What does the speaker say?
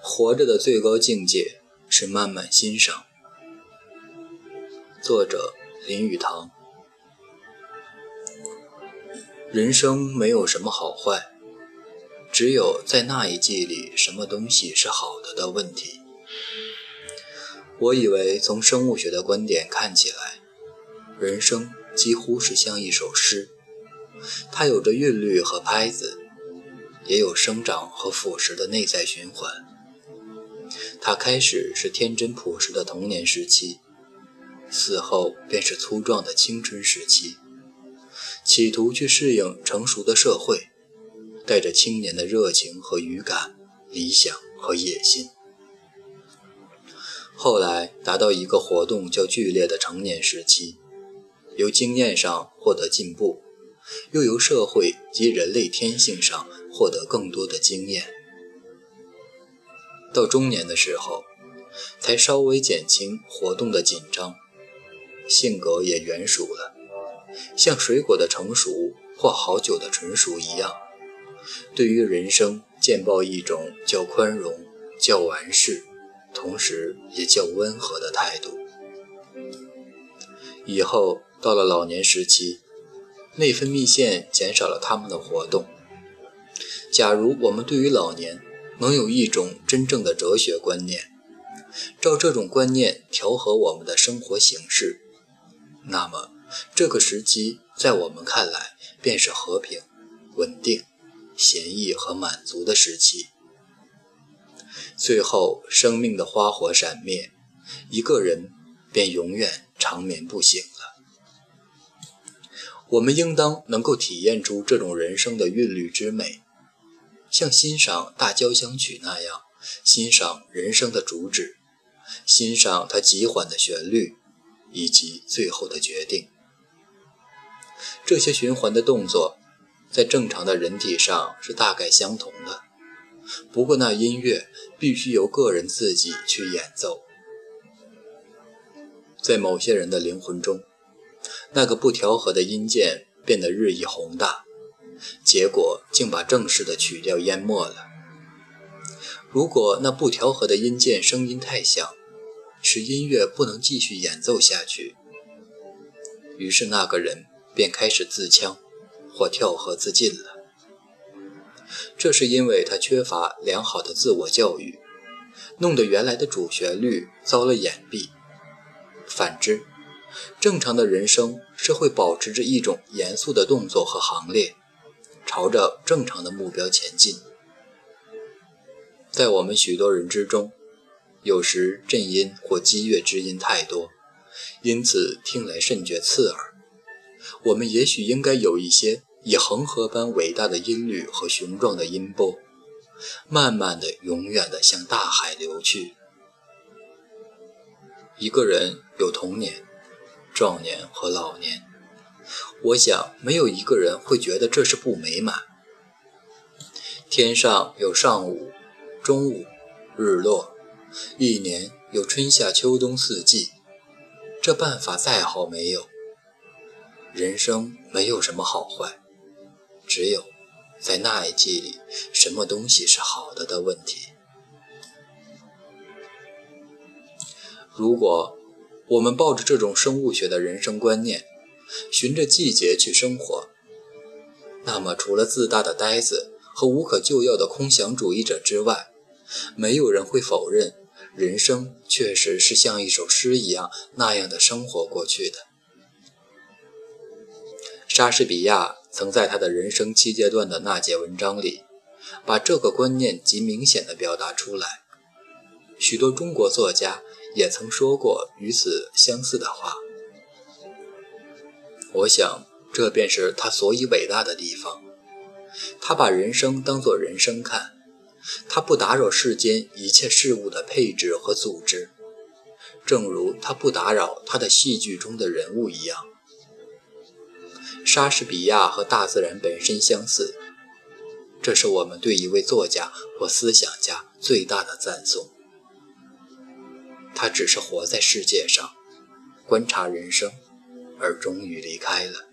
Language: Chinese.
活着的最高境界是慢慢欣赏。作者林语堂。人生没有什么好坏，只有在那一季里什么东西是好的的问题。我以为从生物学的观点看起来，人生几乎是像一首诗，它有着韵律和拍子，也有生长和腐蚀的内在循环。它开始是天真朴实的童年时期，死后便是粗壮的青春时期。企图去适应成熟的社会，带着青年的热情和语感、理想和野心。后来达到一个活动较剧烈的成年时期，由经验上获得进步，又由社会及人类天性上获得更多的经验。到中年的时候，才稍微减轻活动的紧张，性格也圆熟了。像水果的成熟或好酒的纯熟一样，对于人生见报一种较宽容、较完事，同时也较温和的态度。以后到了老年时期，内分泌腺减少了它们的活动。假如我们对于老年能有一种真正的哲学观念，照这种观念调和我们的生活形式，那么。这个时期在我们看来便是和平、稳定、闲逸和满足的时期。最后，生命的花火闪灭，一个人便永远长眠不醒了。我们应当能够体验出这种人生的韵律之美，像欣赏大交响曲那样欣赏人生的主旨，欣赏它极缓的旋律以及最后的决定。这些循环的动作，在正常的人体上是大概相同的。不过，那音乐必须由个人自己去演奏。在某些人的灵魂中，那个不调和的音键变得日益宏大，结果竟把正式的曲调淹没了。如果那不调和的音键声音太响，使音乐不能继续演奏下去，于是那个人。便开始自戕或跳河自尽了。这是因为他缺乏良好的自我教育，弄得原来的主旋律遭了掩蔽。反之，正常的人生是会保持着一种严肃的动作和行列，朝着正常的目标前进。在我们许多人之中，有时震音或激越之音太多，因此听来甚觉刺耳。我们也许应该有一些以恒河般伟大的音律和雄壮的音波，慢慢的、永远的向大海流去。一个人有童年、壮年和老年，我想没有一个人会觉得这是不美满。天上有上午、中午、日落，一年有春夏秋冬四季，这办法再好没有。人生没有什么好坏，只有在那一季里，什么东西是好的的问题。如果我们抱着这种生物学的人生观念，循着季节去生活，那么除了自大的呆子和无可救药的空想主义者之外，没有人会否认人生确实是像一首诗一样那样的生活过去的。莎士比亚曾在他的人生七阶段的那节文章里，把这个观念极明显的表达出来。许多中国作家也曾说过与此相似的话。我想，这便是他所以伟大的地方。他把人生当作人生看，他不打扰世间一切事物的配置和组织，正如他不打扰他的戏剧中的人物一样。莎士比亚和大自然本身相似，这是我们对一位作家或思想家最大的赞颂。他只是活在世界上，观察人生，而终于离开了。